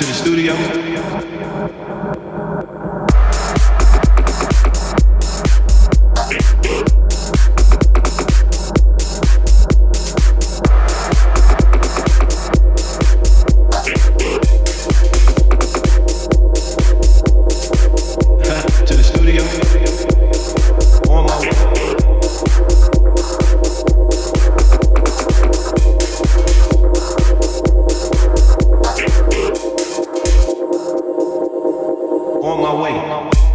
to the studio. my way.